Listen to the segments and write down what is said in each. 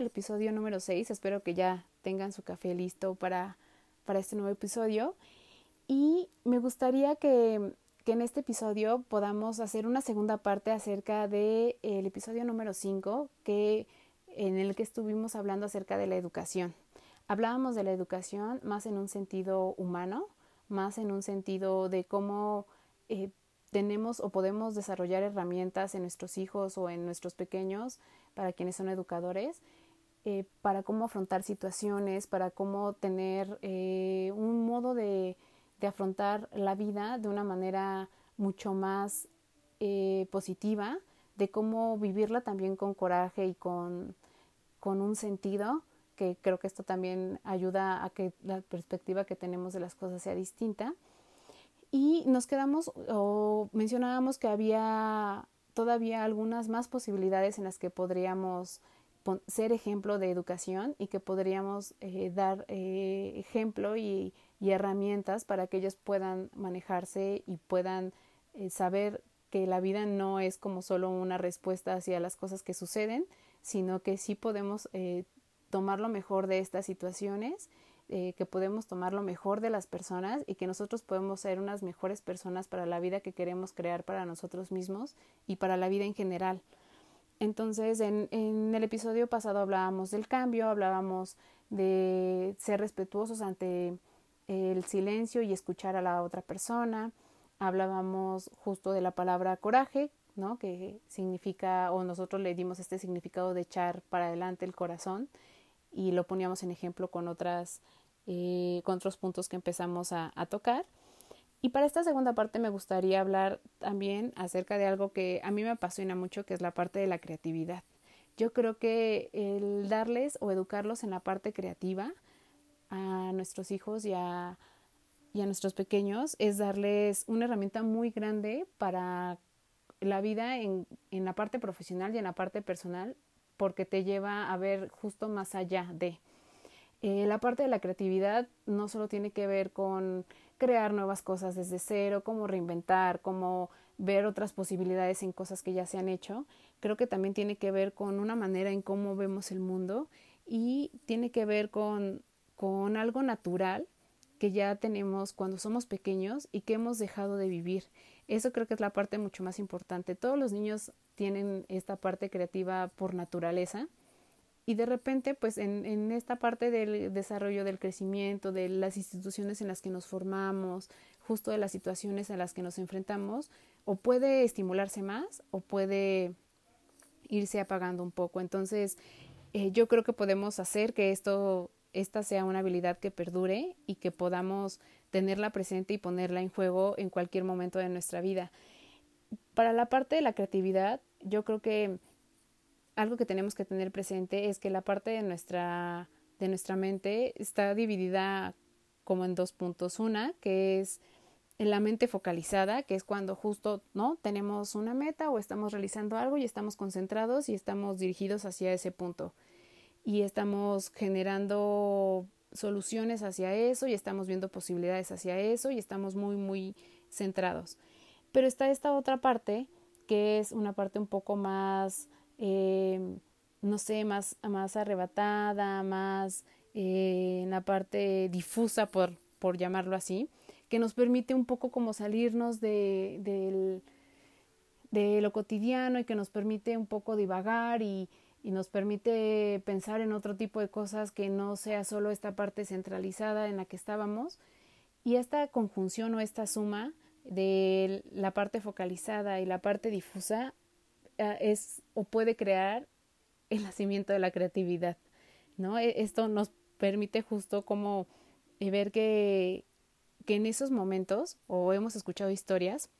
Al episodio número 6, espero que ya tengan su café listo para, para este nuevo episodio y me gustaría que, que, en este episodio podamos hacer una segunda parte acerca del el episodio número 5, que, en el que estuvimos hablando acerca de la educación. Hablábamos de la educación más en un sentido humano, más en un sentido de cómo eh, tenemos o podemos desarrollar herramientas en nuestros hijos o en nuestros pequeños, para quienes son educadores, eh, para cómo afrontar situaciones, para cómo tener eh, un modo de de afrontar la vida de una manera mucho más eh, positiva, de cómo vivirla también con coraje y con, con un sentido, que creo que esto también ayuda a que la perspectiva que tenemos de las cosas sea distinta. Y nos quedamos o mencionábamos que había todavía algunas más posibilidades en las que podríamos ser ejemplo de educación y que podríamos eh, dar eh, ejemplo y herramientas para que ellos puedan manejarse y puedan eh, saber que la vida no es como solo una respuesta hacia las cosas que suceden, sino que sí podemos eh, tomar lo mejor de estas situaciones, que podemos tomar lo mejor de las personas y que nosotros podemos ser unas mejores personas para la vida que queremos crear para nosotros mismos y para la vida en general. Entonces, en, en el episodio pasado hablábamos del cambio, hablábamos de ser respetuosos ante el silencio y escuchar a la otra persona. Hablábamos justo de la palabra coraje, ¿no? que significa, o nosotros le dimos este significado de echar para adelante el corazón y lo poníamos en ejemplo con, otras, eh, con otros puntos que empezamos a, a tocar. Y para esta segunda parte me gustaría hablar también acerca de algo que a mí me apasiona mucho, que es la parte de la creatividad. Yo creo que el darles o educarlos en la parte creativa a nuestros hijos y a, y a nuestros pequeños es darles una herramienta muy grande para la vida en, en la parte profesional y en la parte personal porque te lleva a ver justo más allá de. Eh, la parte de la creatividad no solo tiene que ver con crear nuevas cosas desde cero, cómo reinventar, cómo ver otras posibilidades en cosas que ya se han hecho. Creo que también tiene que ver con una manera en cómo vemos el mundo y tiene que ver con con algo natural que ya tenemos cuando somos pequeños y que hemos dejado de vivir. Eso creo que es la parte mucho más importante. Todos los niños tienen esta parte creativa por naturaleza y de repente pues en, en esta parte del desarrollo del crecimiento, de las instituciones en las que nos formamos, justo de las situaciones en las que nos enfrentamos, o puede estimularse más o puede irse apagando un poco. Entonces, eh, yo creo que podemos hacer que esto esta sea una habilidad que perdure y que podamos tenerla presente y ponerla en juego en cualquier momento de nuestra vida. Para la parte de la creatividad, yo creo que algo que tenemos que tener presente es que la parte de nuestra, de nuestra mente está dividida como en dos puntos. Una, que es la mente focalizada, que es cuando justo no tenemos una meta o estamos realizando algo y estamos concentrados y estamos dirigidos hacia ese punto y estamos generando soluciones hacia eso y estamos viendo posibilidades hacia eso y estamos muy, muy centrados. Pero está esta otra parte que es una parte un poco más, eh, no sé, más, más arrebatada, más eh, en la parte difusa, por, por llamarlo así, que nos permite un poco como salirnos de, de, de lo cotidiano y que nos permite un poco divagar y, y nos permite pensar en otro tipo de cosas que no sea solo esta parte centralizada en la que estábamos. Y esta conjunción o esta suma de la parte focalizada y la parte difusa es o puede crear el nacimiento de la creatividad, ¿no? E, esto nos permite justo como eh, ver que, que en esos momentos, o hemos escuchado historias,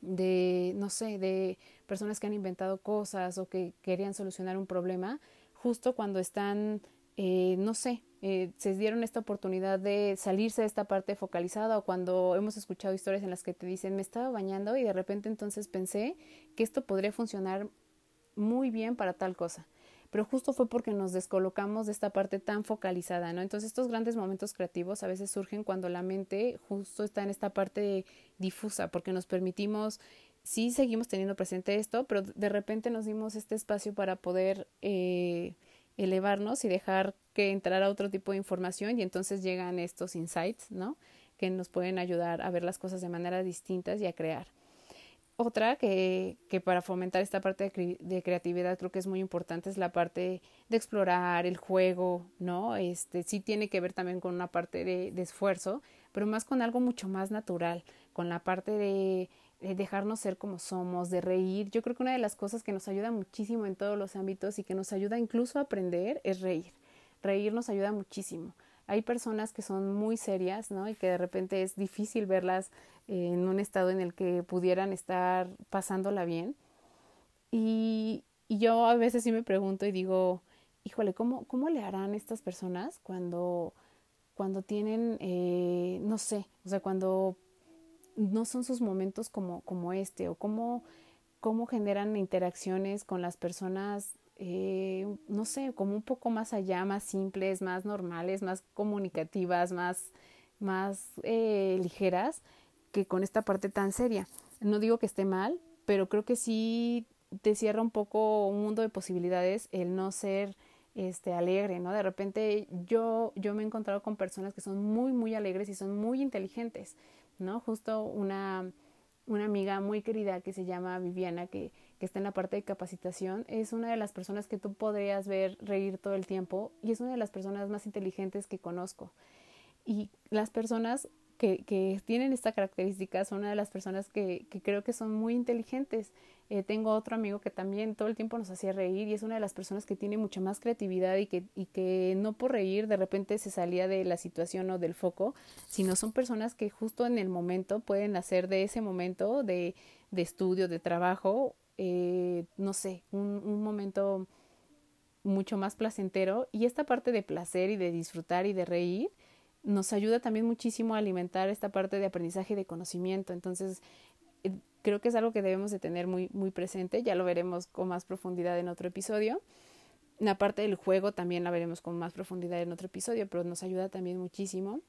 de, no sé, de personas que han inventado cosas o que querían solucionar un problema, justo cuando están, eh, no sé, eh, se dieron esta oportunidad de salirse de esta parte focalizada o cuando hemos escuchado historias en las que te dicen me estaba bañando y de repente entonces pensé que esto podría funcionar muy bien para tal cosa pero justo fue porque nos descolocamos de esta parte tan focalizada, ¿no? Entonces estos grandes momentos creativos a veces surgen cuando la mente justo está en esta parte difusa, porque nos permitimos, sí seguimos teniendo presente esto, pero de repente nos dimos este espacio para poder eh, elevarnos y dejar que entrara otro tipo de información y entonces llegan estos insights, ¿no? Que nos pueden ayudar a ver las cosas de manera distintas y a crear. Otra que, que para fomentar esta parte de, de, creatividad creo que es muy importante es la parte de explorar el juego, ¿no? Este sí tiene que ver también con una parte de, de esfuerzo, pero más con algo mucho más natural, con la parte de, de dejarnos ser como somos, de reír. Yo creo que una de las cosas que nos ayuda muchísimo en todos los ámbitos y que nos ayuda incluso a aprender es reír. Reír nos ayuda muchísimo. Hay personas que son muy serias, ¿no? Y que de repente es difícil verlas en un estado en el que pudieran estar pasándola bien. Y, y yo a veces sí me pregunto y digo, híjole, ¿cómo, cómo le harán estas personas cuando, cuando tienen, eh, no sé, o sea, cuando no son sus momentos como, como este, o cómo, cómo generan interacciones con las personas, eh, no sé, como un poco más allá, más simples, más normales, más comunicativas, más, más eh, ligeras, que con esta parte tan seria. No digo que esté mal, pero creo que sí te cierra un poco un mundo de posibilidades el no ser este alegre, ¿no? De repente yo yo me he encontrado con personas que son muy muy alegres y son muy inteligentes, ¿no? Justo una una amiga muy querida que se llama Viviana, que, que está en la parte de capacitación, es una de las personas que tú podrías ver reír todo el tiempo y es una de las personas más inteligentes que conozco. Y las personas que, tienen esta característica son una de las personas que, que creo que son muy inteligentes. Eh, tengo otro amigo que también todo el tiempo nos hacía reír y es una de las personas que tiene mucha más creatividad y que, y que no por reír de repente se salía de la situación o del foco, sino son personas que justo en el momento pueden hacer de ese momento de, de estudio, de trabajo, eh, no sé, un, un momento mucho más placentero y esta parte de placer y de disfrutar y de reír nos ayuda también muchísimo a alimentar esta parte de aprendizaje y de conocimiento. Entonces, eh, creo que es algo que debemos de tener muy, muy presente. Ya lo veremos con más profundidad en otro episodio. La parte del juego también la veremos con más profundidad en otro episodio, pero nos ayuda también muchísimo.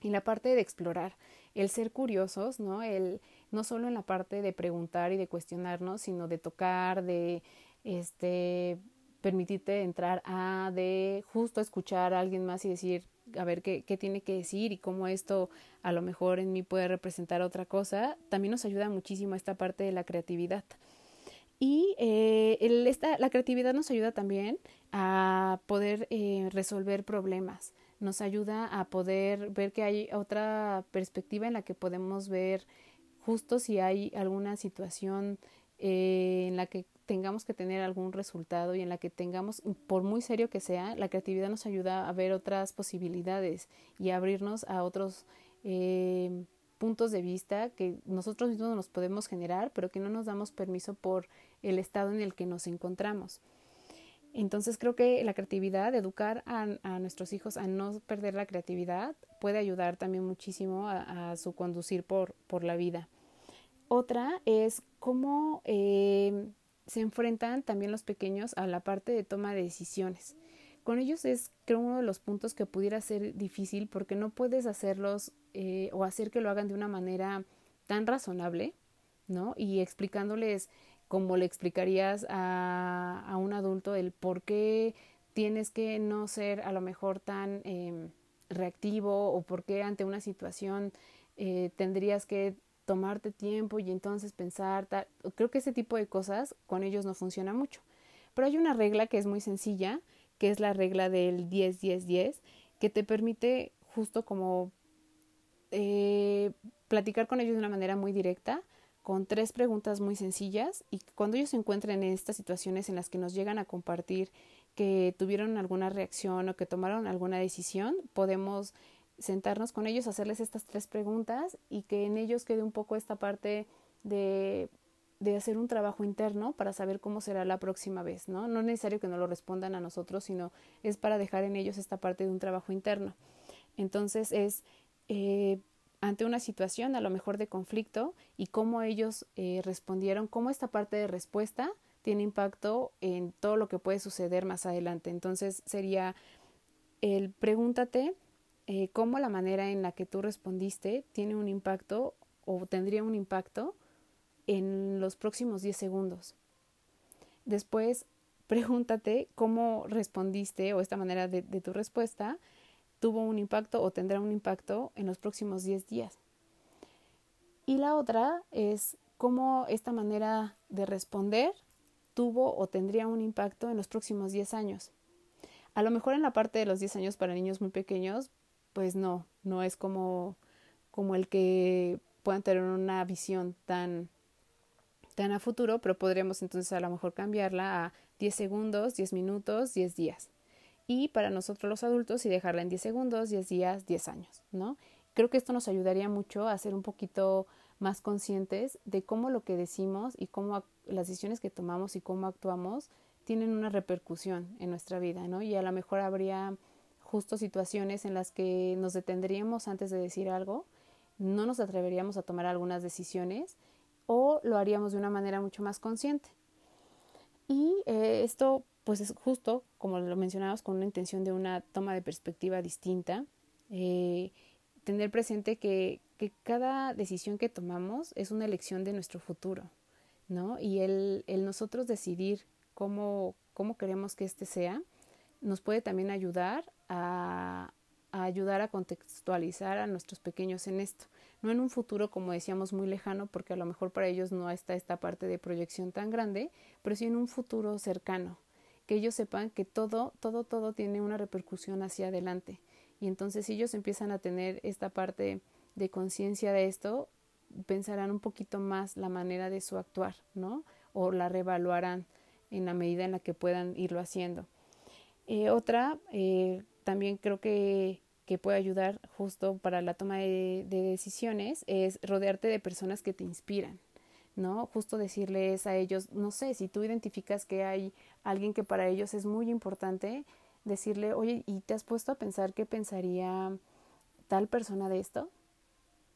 Y la parte de explorar, el ser curiosos, ¿no? El, no solo en la parte de preguntar y de cuestionarnos, sino de tocar, de este permitirte entrar a, de justo escuchar a alguien más y decir, a ver qué, qué tiene que decir y cómo esto a lo mejor en mí puede representar otra cosa, también nos ayuda muchísimo esta parte de la creatividad. Y eh, el, esta, la creatividad nos ayuda también a poder eh, resolver problemas, nos ayuda a poder ver que hay otra perspectiva en la que podemos ver justo si hay alguna situación eh, en la que tengamos que tener algún resultado y en la que tengamos, por muy serio que sea, la creatividad nos ayuda a ver otras posibilidades y a abrirnos a otros eh, puntos de vista que nosotros mismos nos podemos generar, pero que no nos damos permiso por el estado en el que nos encontramos. Entonces creo que la creatividad, educar a, a nuestros hijos a no perder la creatividad, puede ayudar también muchísimo a, a su conducir por, por la vida. Otra es cómo eh, se enfrentan también los pequeños a la parte de toma de decisiones. Con ellos es, creo, uno de los puntos que pudiera ser difícil porque no puedes hacerlos eh, o hacer que lo hagan de una manera tan razonable, ¿no? Y explicándoles como le explicarías a, a un adulto el por qué tienes que no ser a lo mejor tan eh, reactivo o por qué ante una situación eh, tendrías que tomarte tiempo y entonces pensar, tal. creo que ese tipo de cosas con ellos no funciona mucho. Pero hay una regla que es muy sencilla, que es la regla del 10-10-10, que te permite justo como eh, platicar con ellos de una manera muy directa, con tres preguntas muy sencillas y cuando ellos se encuentren en estas situaciones en las que nos llegan a compartir que tuvieron alguna reacción o que tomaron alguna decisión, podemos sentarnos con ellos, hacerles estas tres preguntas y que en ellos quede un poco esta parte de, de hacer un trabajo interno para saber cómo será la próxima vez, ¿no? No es necesario que no lo respondan a nosotros, sino es para dejar en ellos esta parte de un trabajo interno. Entonces es eh, ante una situación a lo mejor de conflicto y cómo ellos eh, respondieron, cómo esta parte de respuesta tiene impacto en todo lo que puede suceder más adelante. Entonces sería el pregúntate eh, cómo la manera en la que tú respondiste tiene un impacto o tendría un impacto en los próximos 10 segundos. Después, pregúntate cómo respondiste o esta manera de, de tu respuesta tuvo un impacto o tendrá un impacto en los próximos 10 días. Y la otra es cómo esta manera de responder tuvo o tendría un impacto en los próximos 10 años. A lo mejor en la parte de los 10 años para niños muy pequeños, pues no, no es como, como el que puedan tener una visión tan, tan a futuro, pero podríamos entonces a lo mejor cambiarla a 10 segundos, 10 minutos, 10 días. Y para nosotros los adultos y dejarla en 10 segundos, 10 días, 10 años, ¿no? Creo que esto nos ayudaría mucho a ser un poquito más conscientes de cómo lo que decimos y cómo las decisiones que tomamos y cómo actuamos tienen una repercusión en nuestra vida, ¿no? Y a lo mejor habría justo situaciones en las que nos detendríamos antes de decir algo, no nos atreveríamos a tomar algunas decisiones o lo haríamos de una manera mucho más consciente. Y eh, esto pues es justo, como lo mencionamos, con una intención de una toma de perspectiva distinta, eh, tener presente que, cada decisión que tomamos es una elección de nuestro futuro, ¿no? Y el, el nosotros decidir cómo, cómo queremos que éste sea, nos puede también ayudar a, ayudar a contextualizar a nuestros pequeños en esto. No en un futuro, como decíamos, muy lejano, porque a lo mejor para ellos no está esta parte de proyección tan grande, pero sí en un futuro cercano, que ellos sepan que todo, todo, todo tiene una repercusión hacia adelante. Y entonces si ellos empiezan a tener esta parte de conciencia de esto, pensarán un poquito más la manera de su actuar, ¿no? O la reevaluarán en la medida en la que puedan irlo haciendo. Eh, otra, eh, también creo que, que, puede ayudar justo para la toma de, de, decisiones, es rodearte de personas que te inspiran, ¿no? Justo decirles a ellos, no sé, si tú identificas que hay alguien que para ellos es muy importante, decirle, oye, ¿y te has puesto a pensar qué pensaría tal persona de esto?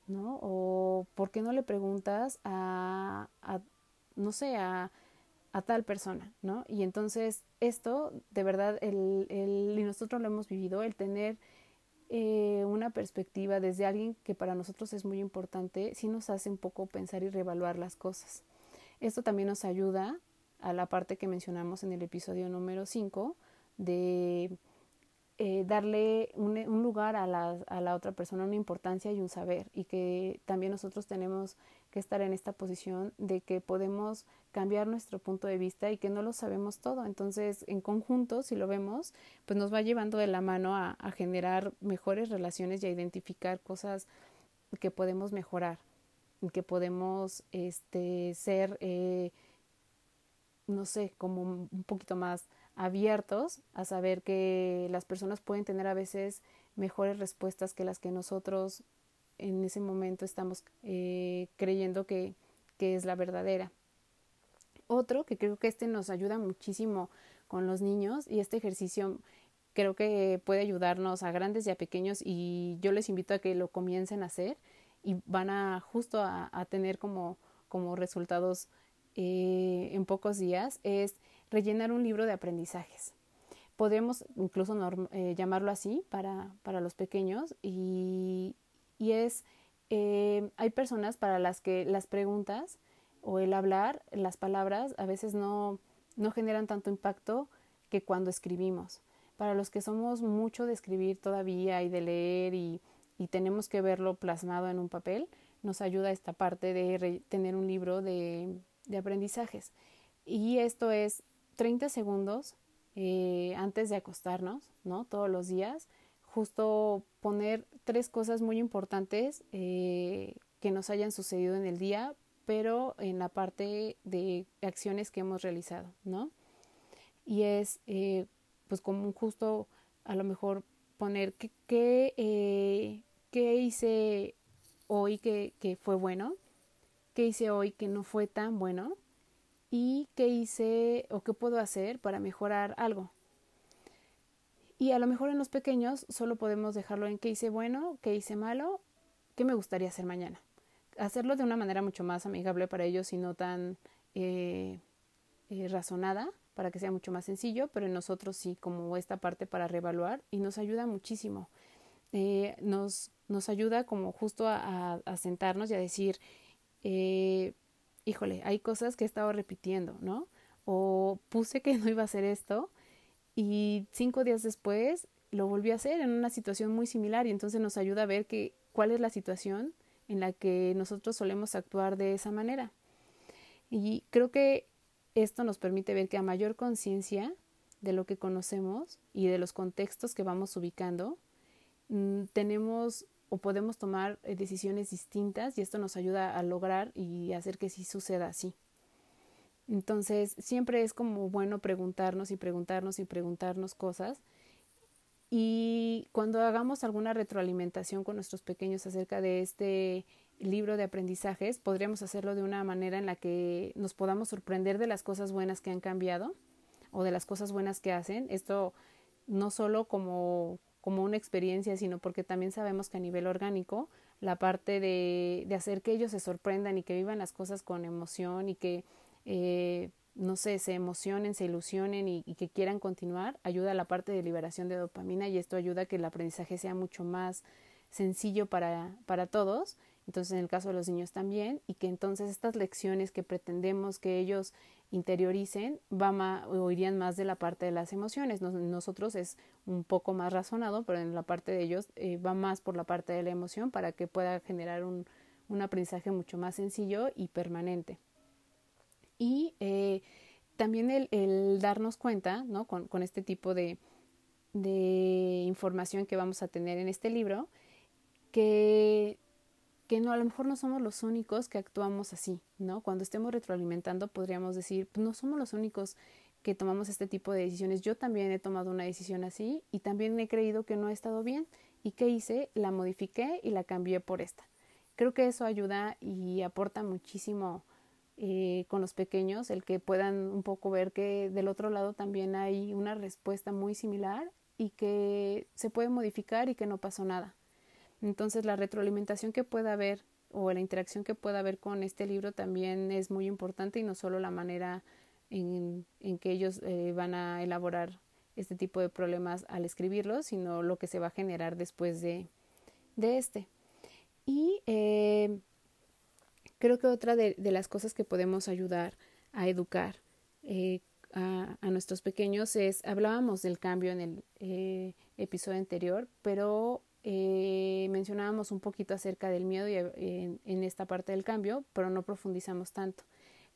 ¿No? O ¿por qué no le preguntas a, a no sé, a a tal persona, ¿no? Y entonces esto, de verdad, el, el, y nosotros lo hemos vivido, el tener eh, una perspectiva desde alguien que para nosotros es muy importante, sí nos hace un poco pensar y reevaluar las cosas. Esto también nos ayuda a la parte que mencionamos en el episodio número 5 de eh, darle un, un lugar a la, a la, otra persona, una importancia y un saber, y que también nosotros tenemos que estar en esta posición de que podemos cambiar nuestro punto de vista y que no lo sabemos todo. Entonces, en conjunto, si lo vemos, pues nos va llevando de la mano a, generar mejores relaciones y a identificar cosas que podemos mejorar, que podemos este, ser, eh, no sé, como un poquito más abiertos a saber que las personas pueden tener a veces mejores respuestas que las que nosotros en ese momento estamos eh, creyendo que, que es la verdadera. Otro, que creo que este nos ayuda muchísimo con los niños y este ejercicio creo que puede ayudarnos a grandes y a pequeños y yo les invito a que lo comiencen a hacer y van a justo a, tener como, como resultados eh, en pocos días es rellenar un libro de aprendizajes. Podemos incluso eh, llamarlo así para, para, los pequeños y, y es, eh, hay personas para las que las preguntas o el hablar, las palabras, a veces no, no generan tanto impacto que cuando escribimos. Para los que somos mucho de escribir todavía y de leer y, y tenemos que verlo plasmado en un papel, nos ayuda esta parte de tener un libro de, de aprendizajes. Y esto es 30 segundos eh, antes de acostarnos, ¿no? Todos los días, justo poner tres cosas muy importantes eh, que nos hayan sucedido en el día, pero en la parte de acciones que hemos realizado, ¿no? Y es, eh, pues, como justo a lo mejor poner qué, qué, qué hice hoy que, que fue bueno, qué hice hoy que no fue tan bueno y qué hice o qué puedo hacer para mejorar algo. Y a lo mejor en los pequeños solo podemos dejarlo en qué hice bueno, qué hice malo, qué me gustaría hacer mañana. Hacerlo de una manera mucho más amigable para ellos y no tan eh, eh, razonada para que sea mucho más sencillo, pero en nosotros sí como esta parte para reevaluar y nos ayuda muchísimo. Eh, nos, nos ayuda como justo a, a, sentarnos y a decir, eh, híjole, hay cosas que he estado repitiendo, ¿no? O puse que no iba a hacer esto y cinco días después lo volví a hacer en una situación muy similar y entonces nos ayuda a ver que, cuál es la situación en la que nosotros solemos actuar de esa manera. Y creo que esto nos permite ver que a mayor conciencia de lo que conocemos y de los contextos que vamos ubicando, mm, tenemos o podemos tomar eh, decisiones distintas y esto nos ayuda a lograr y hacer que sí suceda así. Entonces, siempre es como bueno preguntarnos y preguntarnos y preguntarnos cosas. Y cuando hagamos alguna retroalimentación con nuestros pequeños acerca de este libro de aprendizajes, podríamos hacerlo de una manera en la que nos podamos sorprender de las cosas buenas que han cambiado o de las cosas buenas que hacen. Esto no solo como, como una experiencia, sino porque también sabemos que a nivel orgánico, la parte de, de hacer que ellos se sorprendan y que vivan las cosas con emoción y que, eh, no sé, se emocionen, se ilusionen y, y que quieran continuar, ayuda a la parte de liberación de dopamina y esto ayuda a que el aprendizaje sea mucho más sencillo para, para todos entonces en el caso de los niños también, y que entonces estas lecciones que pretendemos que ellos interioricen va más, o irían más de la parte de las emociones. nosotros es un poco más razonado, pero en la parte de ellos eh, va más por la parte de la emoción para que pueda generar un, un aprendizaje mucho más sencillo y permanente. Y eh, también el, darnos cuenta, ¿no? Con, con este tipo de, de información que vamos a tener en este libro, que que no, a lo mejor no somos los únicos que actuamos así, ¿no? Cuando estemos retroalimentando podríamos decir, pues no somos los únicos que tomamos este tipo de decisiones. Yo también he tomado una decisión así y también he creído que no ha estado bien. ¿Y qué hice? La modifiqué y la cambié por esta. Creo que eso ayuda y aporta muchísimo eh, con los pequeños, el que puedan un poco ver que del otro lado también hay una respuesta muy similar y que se puede modificar y que no pasó nada. Entonces la retroalimentación que pueda haber o la interacción que pueda haber con este libro también es muy importante y no solo la manera en, en que ellos eh, van a elaborar este tipo de problemas al escribirlo, sino lo que se va a generar después de, de este. Y eh, creo que otra de, las cosas que podemos ayudar a educar eh, a, nuestros pequeños es, hablábamos del cambio en el eh, episodio anterior, pero eh, mencionábamos un poquito acerca del miedo y, eh, en esta parte del cambio, pero no profundizamos tanto.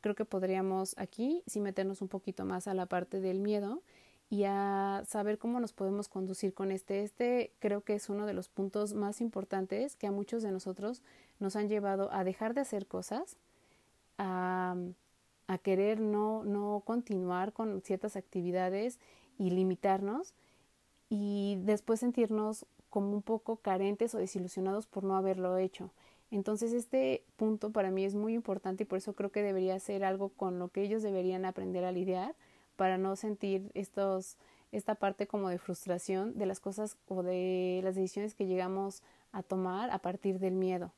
Creo que podríamos aquí sí meternos un poquito más a la parte del miedo y a saber cómo nos podemos conducir con este. Este creo que es uno de los puntos más importantes que a muchos de nosotros nos han llevado a dejar de hacer cosas, a, a querer no, no continuar con ciertas actividades y limitarnos y después sentirnos como un poco carentes o desilusionados por no haberlo hecho. Entonces este punto para mí es muy importante y por eso creo que debería ser algo con lo que ellos deberían aprender a lidiar para no sentir estos esta parte como de frustración de las cosas o de las decisiones que llegamos a tomar a partir del miedo.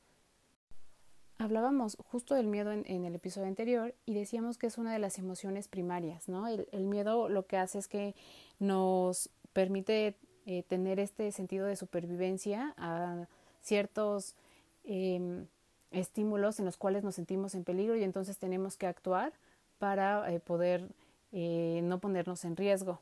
Hablábamos justo del miedo en, el episodio anterior y decíamos que es una de las emociones primarias, ¿no? El, miedo lo que hace es que nos permite eh, tener este sentido de supervivencia a ciertos eh, estímulos en los cuales nos sentimos en peligro y entonces tenemos que actuar para eh, poder eh, no ponernos en riesgo.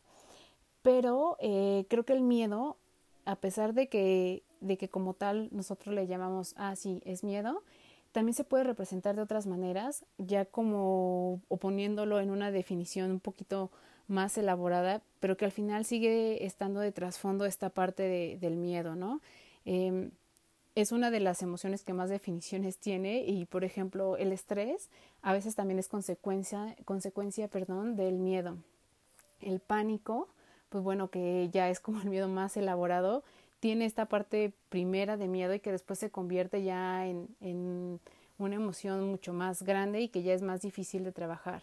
Pero creo que el miedo, a pesar de que, de que como tal nosotros le llamamos, ah, sí, es miedo, también se puede representar de otras maneras, ya como o poniéndolo en una definición un poquito más elaborada, pero que al final sigue estando de trasfondo esta parte de, del miedo, ¿no? Eh, es una de las emociones que más definiciones tiene y, por ejemplo, el estrés a veces también es consecuencia, consecuencia perdón, del miedo. El pánico, pues bueno, que ya es como el miedo más elaborado, tiene esta parte primera de miedo y que después se convierte ya en, en una emoción mucho más grande y que ya es más difícil de trabajar.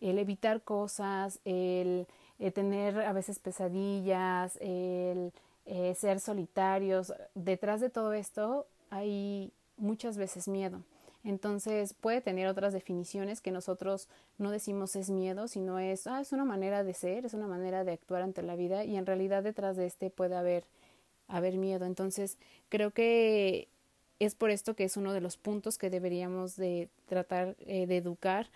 El evitar cosas, el, tener a veces pesadillas, el eh, ser solitarios, detrás de todo esto hay muchas veces miedo. Entonces puede tener otras definiciones que nosotros no decimos es miedo, sino es, ah, es una manera de ser, es una manera de actuar ante la vida y en realidad detrás de este puede haber, haber miedo. Entonces creo que es por esto que es uno de los puntos que deberíamos de tratar eh, de educar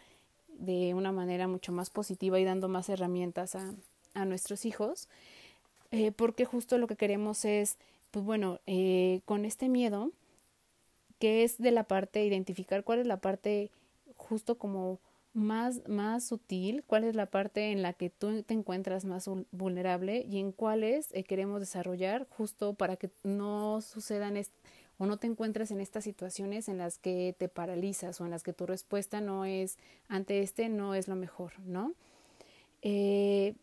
de una manera mucho más positiva y dando más herramientas a, a nuestros hijos, eh, porque justo lo que queremos es, pues bueno, eh, con este miedo, que es de la parte, identificar cuál es la parte justo como más, más sutil, cuál es la parte en la que tú te encuentras más vulnerable y en cuáles eh, queremos desarrollar justo para que no sucedan o no te encuentres en estas situaciones en las que te paralizas o en las que tu respuesta no es ante este no es lo mejor, ¿no? Eh,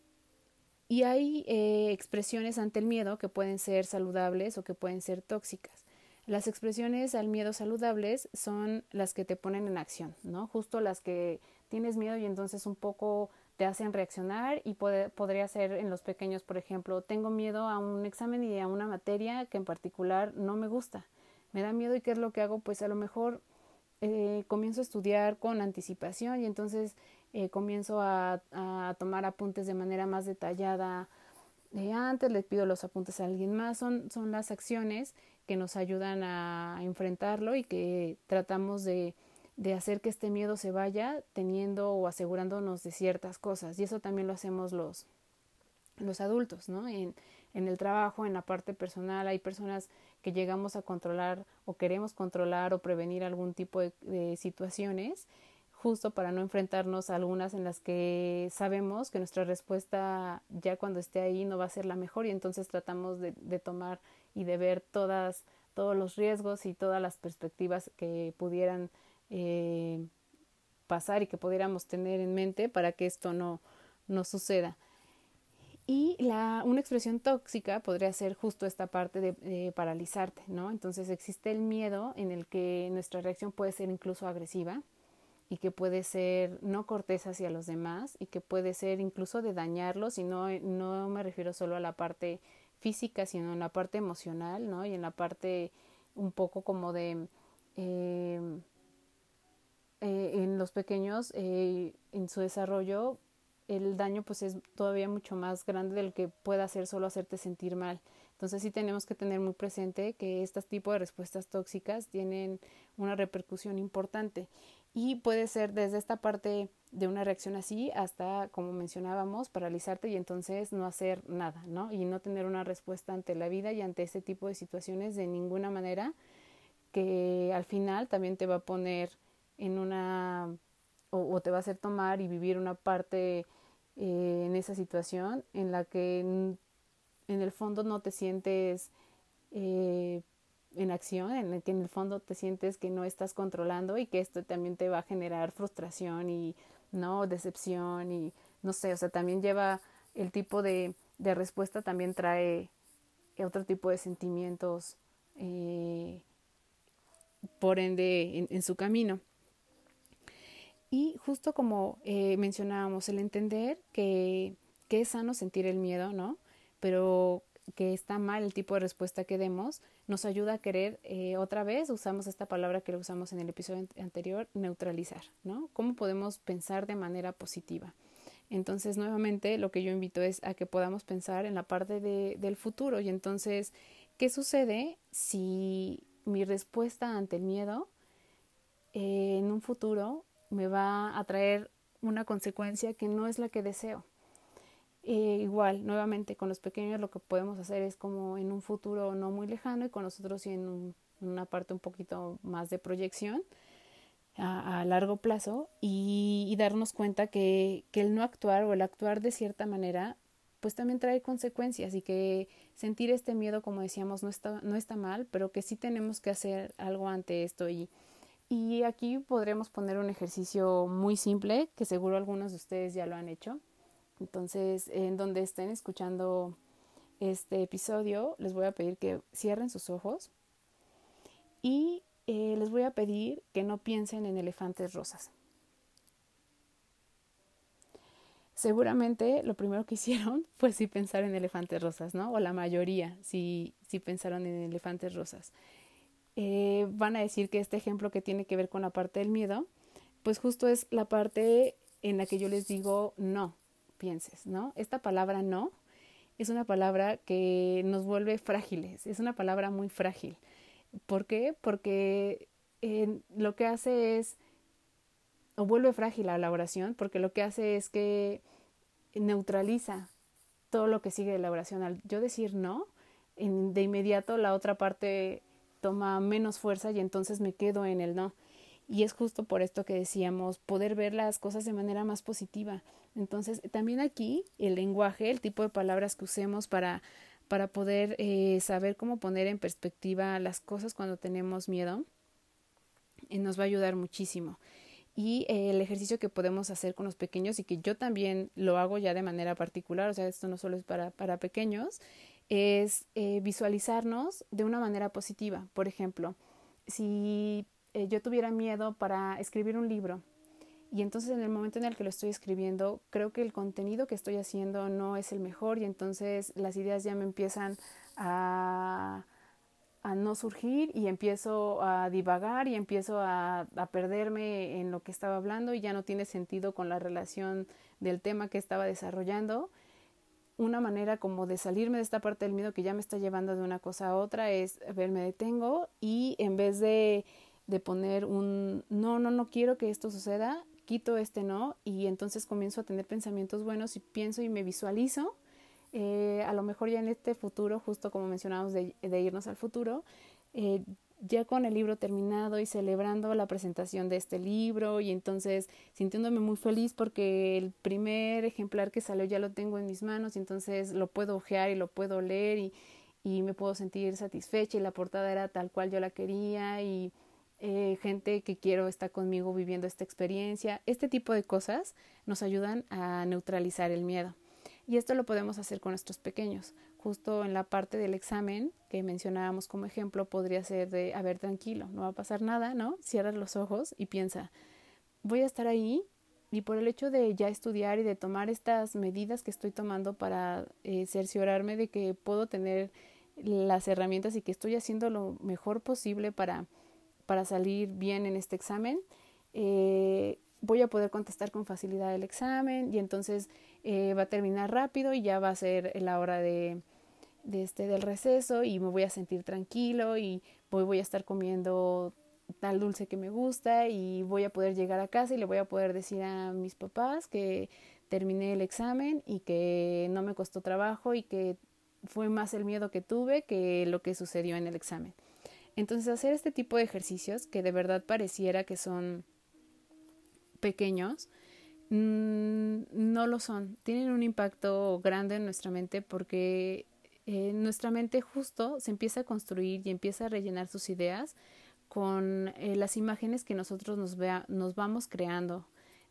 y hay eh, expresiones ante el miedo que pueden ser saludables o que pueden ser tóxicas. Las expresiones al miedo saludables son las que te ponen en acción, ¿no? Justo las que tienes miedo y entonces un poco te hacen reaccionar y podría ser en los pequeños, por ejemplo, tengo miedo a un examen y a una materia que en particular no me gusta. Me da miedo y qué es lo que hago, pues a lo mejor eh, comienzo a estudiar con anticipación y entonces eh, comienzo a, tomar apuntes de manera más detallada de antes, les pido los apuntes a alguien más, son, son las acciones que nos ayudan a enfrentarlo y que tratamos de, de hacer que este miedo se vaya teniendo o asegurándonos de ciertas cosas. Y eso también lo hacemos los, los adultos, ¿no? En, en el trabajo, en la parte personal, hay personas que llegamos a controlar o queremos controlar o prevenir algún tipo de situaciones justo para no enfrentarnos a algunas en las que sabemos que nuestra respuesta ya cuando esté ahí no va a ser la mejor y entonces tratamos de, tomar y de ver todas, todos los riesgos y todas las perspectivas que pudieran eh, pasar y que pudiéramos tener en mente para que esto no, no suceda. Y la, una expresión tóxica podría ser justo esta parte de, paralizarte, ¿no? Entonces existe el miedo en el que nuestra reacción puede ser incluso agresiva y que puede ser no cortés hacia los demás y que puede ser incluso de dañarlos y no, no me refiero solo a la parte física, sino en la parte emocional, ¿no? Y en la parte un poco como de... Eh, eh, en los pequeños, eh, en su desarrollo, el daño pues es todavía mucho más grande del que pueda hacer solo hacerte sentir mal. Entonces sí tenemos que tener muy presente que este tipo de respuestas tóxicas tienen una repercusión importante y puede ser desde esta parte de una reacción así hasta, como mencionábamos, paralizarte y entonces no hacer nada, ¿no? Y no tener una respuesta ante la vida y ante este tipo de situaciones de ninguna manera que al final también te va a poner en una o, te va a hacer tomar y vivir una parte eh, en esa situación en la que en, en el fondo no te sientes eh, en acción, en el que en el fondo te sientes que no estás controlando y que esto también te va a generar frustración y no decepción y no sé, o sea, también lleva el tipo de, de respuesta también trae otro tipo de sentimientos eh, por ende en, su camino. Y justo como eh, mencionábamos, el entender que, que es sano sentir el miedo, ¿no? Pero que está mal el tipo de respuesta que demos, nos ayuda a querer, eh, otra vez, usamos esta palabra que lo usamos en el episodio anterior, neutralizar, ¿no? ¿Cómo podemos pensar de manera positiva? Entonces, nuevamente, lo que yo invito es a que podamos pensar en la parte de, del futuro y entonces, ¿qué sucede si mi respuesta ante el miedo eh, en un futuro me va a traer una consecuencia que no es la que deseo? Eh, igual, nuevamente, con los pequeños lo que podemos hacer es como en un futuro no muy lejano y con nosotros sí en, una parte un poquito más de proyección a, largo plazo y, darnos cuenta que, que el no actuar o el actuar de cierta manera pues también trae consecuencias y que sentir este miedo, como decíamos, no está, no está mal, pero que sí tenemos que hacer algo ante esto y, y aquí podremos poner un ejercicio muy simple que seguro algunos de ustedes ya lo han hecho entonces, en donde estén escuchando este episodio, les voy a pedir que cierren sus ojos y eh, les voy a pedir que no piensen en elefantes rosas. Seguramente lo primero que hicieron fue sí pensar en elefantes rosas, ¿no? O la mayoría sí, pensaron en elefantes rosas. Eh, van a decir que este ejemplo que tiene que ver con la parte del miedo, pues justo es la parte en la que yo les digo no, ¿no? Esta palabra no es una palabra que nos vuelve frágiles, es una palabra muy frágil. ¿Por qué? Porque eh, lo que hace es, o vuelve frágil a la oración, porque lo que hace es que neutraliza todo lo que sigue de la oración. Al yo decir no, de inmediato la otra parte toma menos fuerza y entonces me quedo en el no. Y es justo por esto que decíamos, poder ver las cosas de manera más positiva. Entonces, también aquí el lenguaje, el tipo de palabras que usemos para, para poder eh, saber cómo poner en perspectiva las cosas cuando tenemos miedo, eh, nos va a ayudar muchísimo. Y eh, el ejercicio que podemos hacer con los pequeños y que yo también lo hago ya de manera particular, o sea, esto no solo es para, para pequeños, es visualizarnos de una manera positiva. Por ejemplo, si eh, yo tuviera miedo para escribir un libro. Y entonces en el momento en el que lo estoy escribiendo creo que el contenido que estoy haciendo no es el mejor y entonces las ideas ya me empiezan a, a no surgir y empiezo a divagar y empiezo a, a perderme en lo que estaba hablando y ya no tiene sentido con la relación del tema que estaba desarrollando. Una manera como de salirme de esta parte del miedo que ya me está llevando de una cosa a otra es verme detengo y en vez de de poner un no, no, no quiero que esto suceda, quito este no y entonces comienzo a tener pensamientos buenos y pienso y me visualizo. Eh, a lo mejor ya en este futuro, justo como mencionamos de, irnos al futuro, eh, ya con el libro terminado y celebrando la presentación de este libro y entonces sintiéndome muy feliz porque el primer ejemplar que salió ya lo tengo en mis manos y entonces lo puedo ojear y lo puedo leer y, y me puedo sentir satisfecha y la portada era tal cual yo la quería y eh, gente que quiero está conmigo viviendo esta experiencia. Este tipo de cosas nos ayudan a neutralizar el miedo. Y esto lo podemos hacer con nuestros pequeños. Justo en la parte del examen que mencionábamos como ejemplo, podría ser de, a ver, tranquilo, no va a pasar nada, ¿no? Cierras los ojos y piensa, voy a estar ahí y por el hecho de ya estudiar y de tomar estas medidas que estoy tomando para eh, cerciorarme de que puedo tener las herramientas y que estoy haciendo lo mejor posible para para salir bien en este examen. Eh, voy a poder contestar con facilidad el examen y entonces eh, va a terminar rápido y ya va a ser la hora de, este del receso y me voy a sentir tranquilo y voy, voy a estar comiendo tal dulce que me gusta y voy a poder llegar a casa y le voy a poder decir a mis papás que terminé el examen y que no me costó trabajo y que fue más el miedo que tuve que lo que sucedió en el examen. Entonces hacer este tipo de ejercicios que de verdad pareciera que son pequeños, mm, no lo son. Tienen un impacto grande en nuestra mente porque eh, nuestra mente justo se empieza a construir y empieza a rellenar sus ideas con eh, las imágenes que nosotros nos, vea, nos vamos creando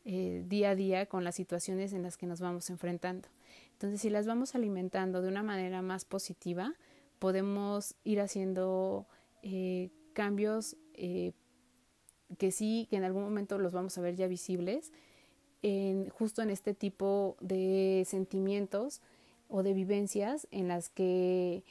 eh, día a día con las situaciones en las que nos vamos enfrentando. Entonces, si las vamos alimentando de una manera más positiva, podemos ir haciendo eh, cambios eh, que sí, que en algún momento los vamos a ver ya visibles, justo en este tipo de sentimientos o de vivencias en las que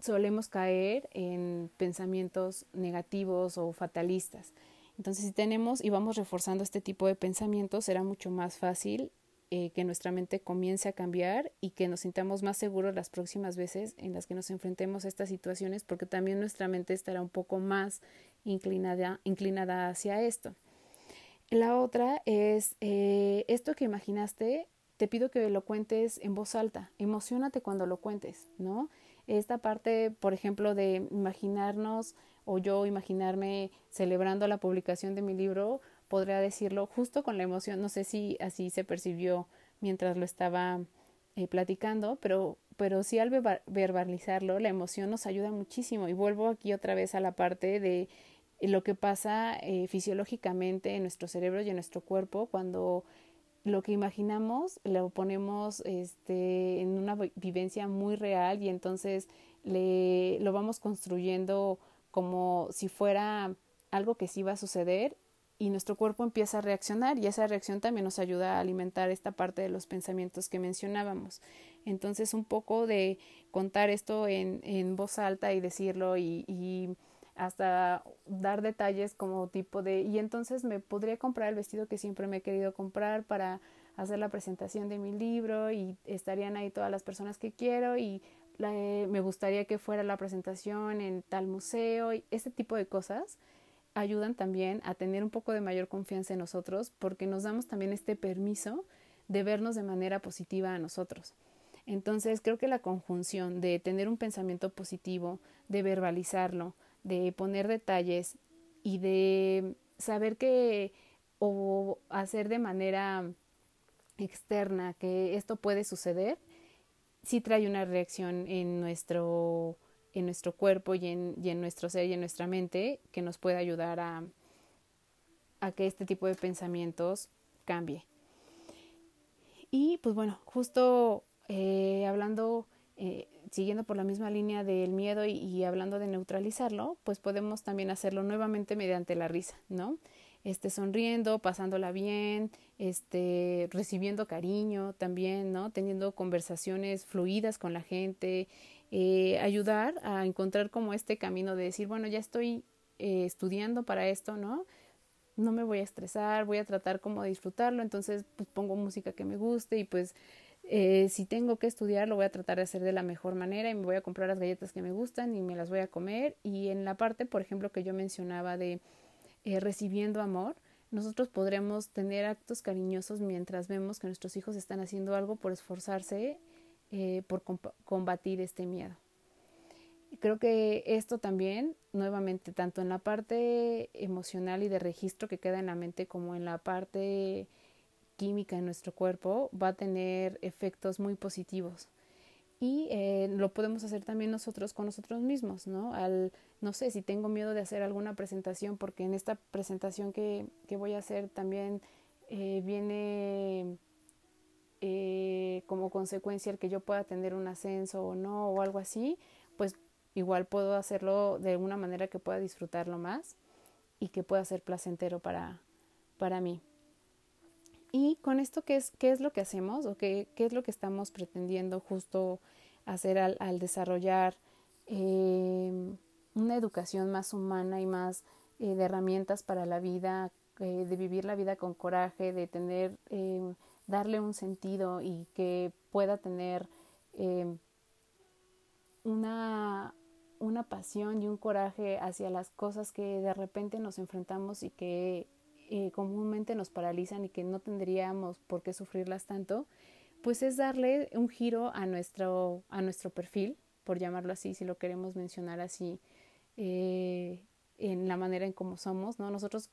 solemos caer en pensamientos negativos o fatalistas. Entonces, si tenemos y vamos reforzando este tipo de pensamientos, será mucho más fácil eh, que nuestra mente comience a cambiar y que nos sintamos más seguros las próximas veces en las que nos enfrentemos a estas situaciones, porque también nuestra mente estará un poco más inclinada, inclinada hacia esto. La otra es eh, esto que imaginaste, te pido que lo cuentes en voz alta, emocionate cuando lo cuentes, ¿no? Esta parte, por ejemplo, de imaginarnos o yo imaginarme celebrando la publicación de mi libro, podría decirlo justo con la emoción, no sé si así se percibió mientras lo estaba eh, platicando, pero, pero sí al verbalizarlo, la emoción nos ayuda muchísimo. Y vuelvo aquí otra vez a la parte de lo que pasa eh, fisiológicamente en nuestro cerebro y en nuestro cuerpo cuando lo que imaginamos lo ponemos este, en una vivencia muy real y entonces le, lo vamos construyendo como si fuera algo que sí va a suceder y nuestro cuerpo empieza a reaccionar y esa reacción también nos ayuda a alimentar esta parte de los pensamientos que mencionábamos. Entonces un poco de contar esto en, en voz alta y decirlo y, hasta dar detalles como tipo de y entonces me podría comprar el vestido que siempre me he querido comprar para hacer la presentación de mi libro y estarían ahí todas las personas que quiero y me gustaría que fuera la presentación en tal museo y este tipo de cosas ayudan también a tener un poco de mayor confianza en nosotros porque nos damos también este permiso de vernos de manera positiva a nosotros. Entonces creo que la conjunción de tener un pensamiento positivo, de verbalizarlo, de poner detalles y de saber que o hacer de manera externa que esto puede suceder, sí trae una reacción en nuestro, en nuestro cuerpo y en, y en nuestro ser y en nuestra mente que nos puede ayudar a, a que este tipo de pensamientos cambie. Y pues bueno, justo eh, hablando, eh, siguiendo por la misma línea del miedo y, y, hablando de neutralizarlo, pues podemos también hacerlo nuevamente mediante la risa, ¿no? Este, sonriendo, pasándola bien, este, recibiendo cariño también, ¿no? Teniendo conversaciones fluidas con la gente, eh, ayudar a encontrar como este camino de decir, bueno, ya estoy eh, estudiando para esto, ¿no? No me voy a estresar, voy a tratar como de disfrutarlo, entonces pues pongo música que me guste y pues eh, si tengo que estudiar lo voy a tratar de hacer de la mejor manera y me voy a comprar las galletas que me gustan y me las voy a comer y en la parte, por ejemplo, que yo mencionaba de eh, recibiendo amor, nosotros podremos tener actos cariñosos mientras vemos que nuestros hijos están haciendo algo por esforzarse eh, por combatir este miedo. Creo que esto también, nuevamente, tanto en la parte emocional y de registro que queda en la mente como en la parte química en nuestro cuerpo, va a tener efectos muy positivos y eh, lo podemos hacer también nosotros con nosotros mismos, ¿no? Al, no sé, si tengo miedo de hacer alguna presentación, porque en esta presentación que, que voy a hacer también eh, viene eh, como consecuencia el que yo pueda tener un ascenso o no, o algo así, pues igual puedo hacerlo de una manera que pueda disfrutarlo más y que pueda ser placentero para, para mí. Y con esto, ¿qué es, qué es lo que hacemos o qué, qué es lo que estamos pretendiendo justo hacer al, desarrollar eh, una educación más humana y más eh, de herramientas para la vida, de vivir la vida con coraje, de tener, darle un sentido y que pueda tener eh, una, una pasión y un coraje hacia las cosas que de repente nos enfrentamos y que eh, comúnmente nos paralizan y que no tendríamos por qué sufrirlas tanto, pues es darle un giro a nuestro, a nuestro perfil, por llamarlo así, si lo queremos mencionar así, eh, en la manera en cómo somos, ¿no? Nosotros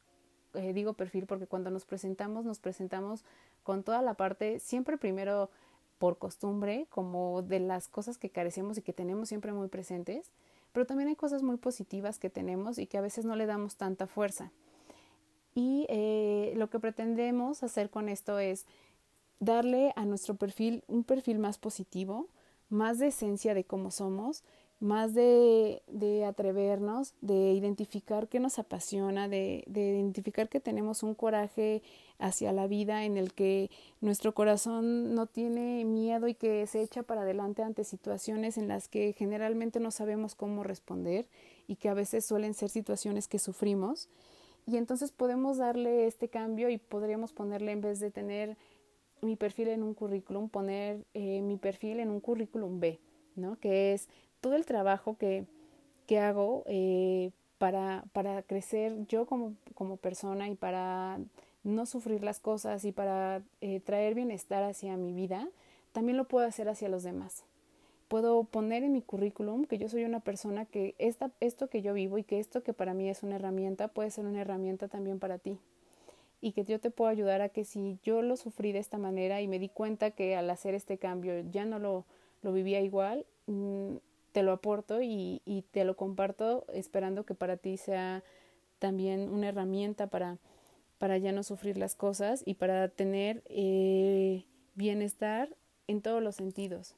digo perfil porque cuando nos presentamos, nos presentamos con toda la parte, siempre primero por costumbre, como de las cosas que carecemos y que tenemos siempre muy presentes, pero también hay cosas muy positivas que tenemos y que a veces no le damos tanta fuerza. Y eh, lo que pretendemos hacer con esto es darle a nuestro perfil un perfil más positivo, más de esencia de cómo somos, más de, de atrevernos, de identificar qué nos apasiona, de, de, identificar que tenemos un coraje hacia la vida en el que nuestro corazón no tiene miedo y que se echa para adelante ante situaciones en las que generalmente no sabemos cómo responder y que a veces suelen ser situaciones que sufrimos y entonces podemos darle este cambio y podríamos ponerle en vez de tener mi perfil en un currículum, poner eh, mi perfil en un currículum B, ¿no? Que es todo el trabajo que, que hago eh, para, para crecer yo como, como persona y para no sufrir las cosas y para eh, traer bienestar hacia mi vida, también lo puedo hacer hacia los demás puedo poner en mi currículum que yo soy una persona que esta, esto que yo vivo y que esto que para mí es una herramienta puede ser una herramienta también para ti. Y que yo te puedo ayudar a que si yo lo sufrí de esta manera y me di cuenta que al hacer este cambio ya no lo, lo vivía igual, mm, te lo aporto y, y, te lo comparto esperando que para ti sea también una herramienta para, para ya no sufrir las cosas y para tener eh, bienestar en todos los sentidos.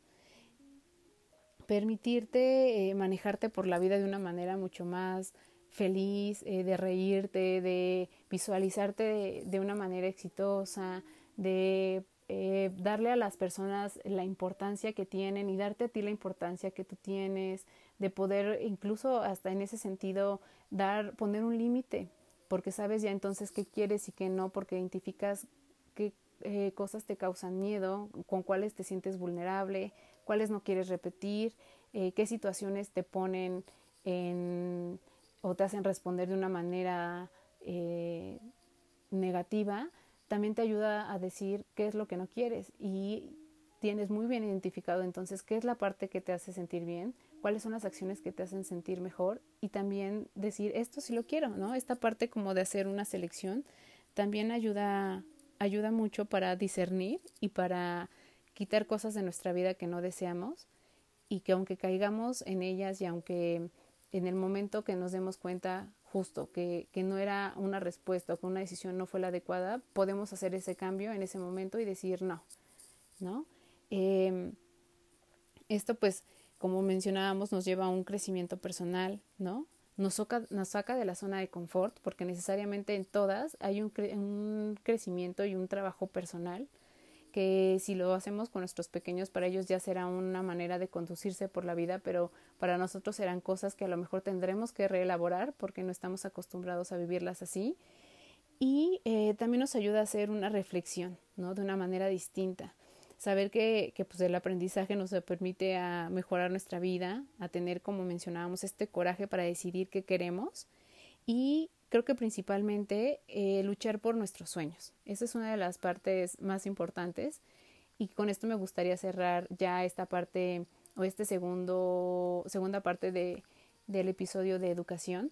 Permitirte eh, manejarte por la vida de una manera mucho más feliz, eh, de reírte, de visualizarte de, una manera exitosa, de eh, darle a las personas la importancia que tienen y darte a ti la importancia que tú tienes, de poder incluso hasta en ese sentido dar, poner un límite, porque sabes ya entonces qué quieres y qué no, porque identificas qué eh, cosas te causan miedo, con cuáles te sientes vulnerable, cuáles no quieres repetir, qué situaciones te ponen en o te hacen responder de una manera eh, negativa, también te ayuda a decir qué es lo que no quieres y tienes muy bien identificado entonces qué es la parte que te hace sentir bien, cuáles son las acciones que te hacen sentir mejor y también decir esto sí lo quiero, ¿no? Esta parte como de hacer una selección también ayuda ayuda mucho para discernir y para quitar cosas de nuestra vida que no deseamos y que aunque caigamos en ellas y aunque en el momento que nos demos cuenta justo que, que, no era una respuesta o que una decisión no fue la adecuada, podemos hacer ese cambio en ese momento y decir no, ¿no? Em, esto pues, como mencionábamos, nos lleva a un crecimiento personal, ¿no? Nos, nos saca de la zona de confort porque necesariamente en todas hay un, un crecimiento y un trabajo personal que si lo hacemos con nuestros pequeños, para ellos ya será una manera de conducirse por la vida, pero para nosotros serán cosas que a lo mejor tendremos que reelaborar porque no estamos acostumbrados a vivirlas así. Y eh, también nos ayuda a hacer una reflexión, ¿no? De una manera distinta. Saber que, que pues el aprendizaje nos permite a mejorar nuestra vida, a tener, como mencionábamos, este coraje para decidir qué queremos y creo que principalmente eh, luchar por nuestros sueños. Esa es una de las partes más importantes y con esto me gustaría cerrar ya esta parte o este segundo segunda parte de, del episodio de educación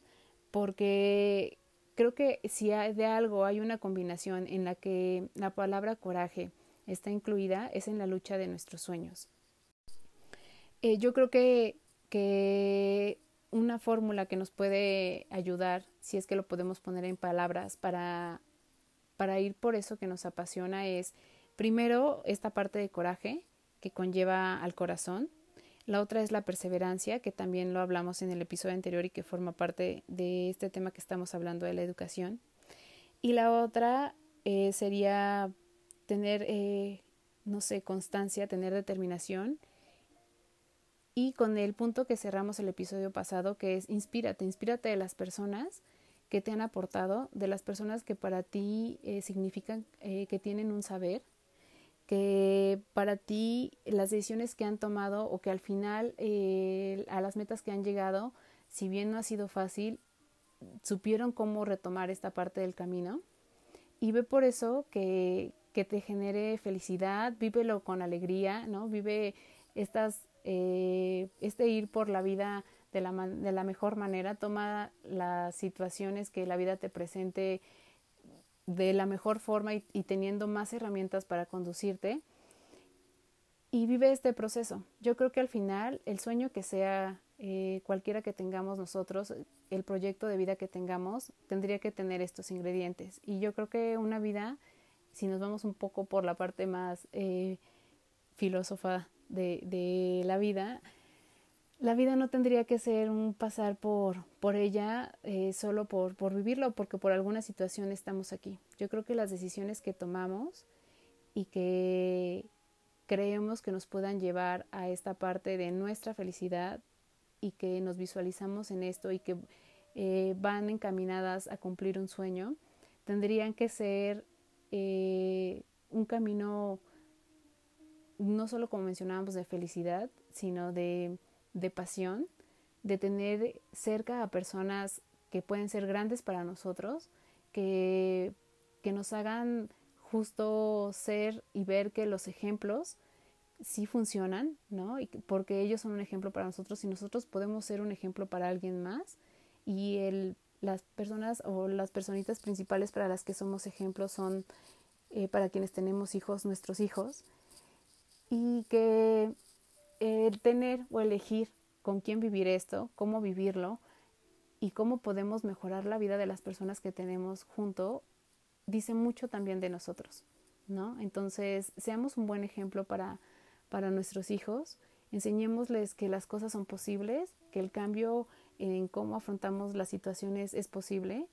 porque creo que si de algo hay una combinación en la que la palabra coraje está incluida es en la lucha de nuestros sueños. Eh, yo creo que, que una fórmula que nos puede ayudar, si es que lo podemos poner en palabras, para, para ir por eso que nos apasiona es, primero, esta parte de coraje que conlleva al corazón. La otra es la perseverancia, que también lo hablamos en el episodio anterior y que forma parte de este tema que estamos hablando de la educación. Y la otra eh, sería tener, eh, no sé, constancia, tener determinación y con el punto que cerramos el episodio pasado, que es inspírate, inspírate de las personas que te han aportado, de las personas que para ti eh, significan eh, que tienen un saber, que para ti las decisiones que han tomado o que al final eh, a las metas que han llegado, si bien no ha sido fácil, supieron cómo retomar esta parte del camino. Y ve por eso que, que te genere felicidad, vívelo con alegría, ¿no? Vive estas eh, este ir por la vida de la, de la mejor manera, toma las situaciones que la vida te presente de la mejor forma y, teniendo más herramientas para conducirte y vive este proceso. Yo creo que al final el sueño que sea eh, cualquiera que tengamos nosotros, el proyecto de vida que tengamos, tendría que tener estos ingredientes. Y yo creo que una vida, si nos vamos un poco por la parte más eh, filósofa de, la vida, la vida no tendría que ser un pasar por, por ella eh, solo por, por vivirlo, porque por alguna situación estamos aquí. Yo creo que las decisiones que tomamos y que creemos que nos puedan llevar a esta parte de nuestra felicidad y que nos visualizamos en esto y que eh, van encaminadas a cumplir un sueño, tendrían que ser eh, un camino no solo como mencionábamos de felicidad, sino de, de pasión, de tener cerca a personas que pueden ser grandes para nosotros, que, que nos hagan justo ser y ver que los ejemplos sí funcionan, ¿no? Porque ellos son un ejemplo para nosotros y nosotros podemos ser un ejemplo para alguien más y el, las personas o las personitas principales para las que somos ejemplos son eh, para quienes tenemos hijos, nuestros hijos y que el tener o elegir con quién vivir esto, cómo vivirlo y cómo podemos mejorar la vida de las personas que tenemos junto, dice mucho también de nosotros, ¿no? Entonces, seamos un buen ejemplo para, para nuestros hijos, enseñémosles que las cosas son posibles, que el cambio en cómo afrontamos las situaciones es posible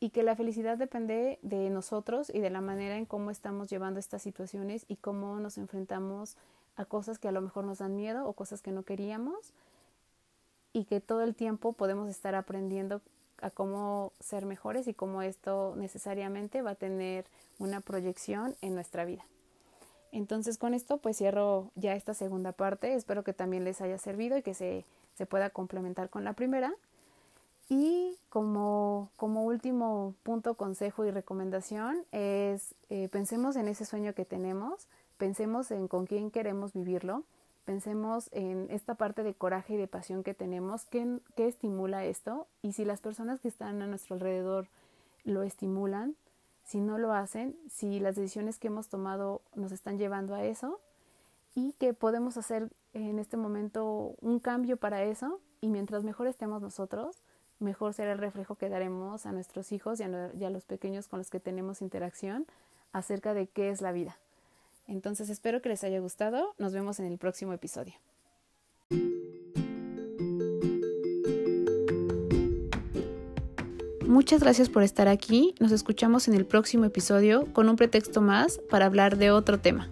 y que la felicidad depende de nosotros y de la manera en cómo estamos llevando estas situaciones y cómo nos enfrentamos a cosas que a lo mejor nos dan miedo o cosas que no queríamos y que todo el tiempo podemos estar aprendiendo a cómo ser mejores y cómo esto necesariamente va a tener una proyección en nuestra vida. Entonces con esto pues cierro ya esta segunda parte, espero que también les haya servido y que se, se pueda complementar con la primera. Y como, como último punto, consejo y recomendación es eh, pensemos en ese sueño que tenemos, pensemos en con quién queremos vivirlo, pensemos en esta parte de coraje y de pasión que tenemos, qué, qué estimula esto y si las personas que están a nuestro alrededor lo estimulan, si no lo hacen, si las decisiones que hemos tomado nos están llevando a eso y que podemos hacer en este momento un cambio para eso y mientras mejor estemos nosotros, mejor será el reflejo que daremos a nuestros hijos y a, los pequeños con los que tenemos interacción acerca de qué es la vida. Entonces espero que les haya gustado, nos vemos en el próximo episodio. Muchas gracias por estar aquí. Nos escuchamos en el próximo episodio con un pretexto más para hablar de otro tema.